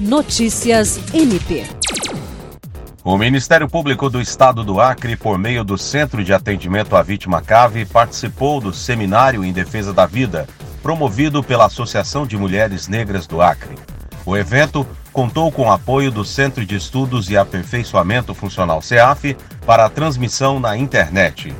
Notícias MP. O Ministério Público do Estado do Acre, por meio do Centro de Atendimento à Vítima CAVE, participou do Seminário em Defesa da Vida, promovido pela Associação de Mulheres Negras do Acre. O evento contou com o apoio do Centro de Estudos e Aperfeiçoamento Funcional CEAF para a transmissão na internet.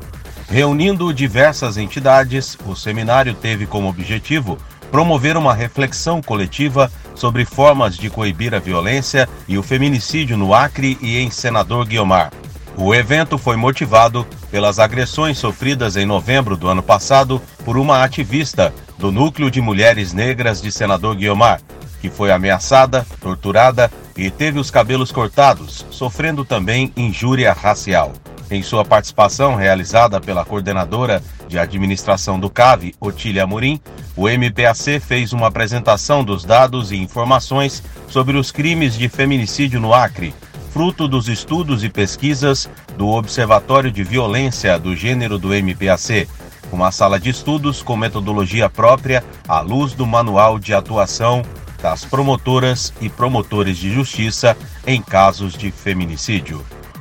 Reunindo diversas entidades, o seminário teve como objetivo promover uma reflexão coletiva sobre formas de coibir a violência e o feminicídio no Acre e em Senador Guiomar. O evento foi motivado pelas agressões sofridas em novembro do ano passado por uma ativista do Núcleo de Mulheres Negras de Senador Guiomar, que foi ameaçada, torturada e teve os cabelos cortados, sofrendo também injúria racial. Em sua participação realizada pela coordenadora de administração do CAV, Otília Amorim, o MPAC fez uma apresentação dos dados e informações sobre os crimes de feminicídio no Acre, fruto dos estudos e pesquisas do Observatório de Violência do Gênero do MPAC, uma sala de estudos com metodologia própria à luz do Manual de Atuação das Promotoras e Promotores de Justiça em casos de feminicídio.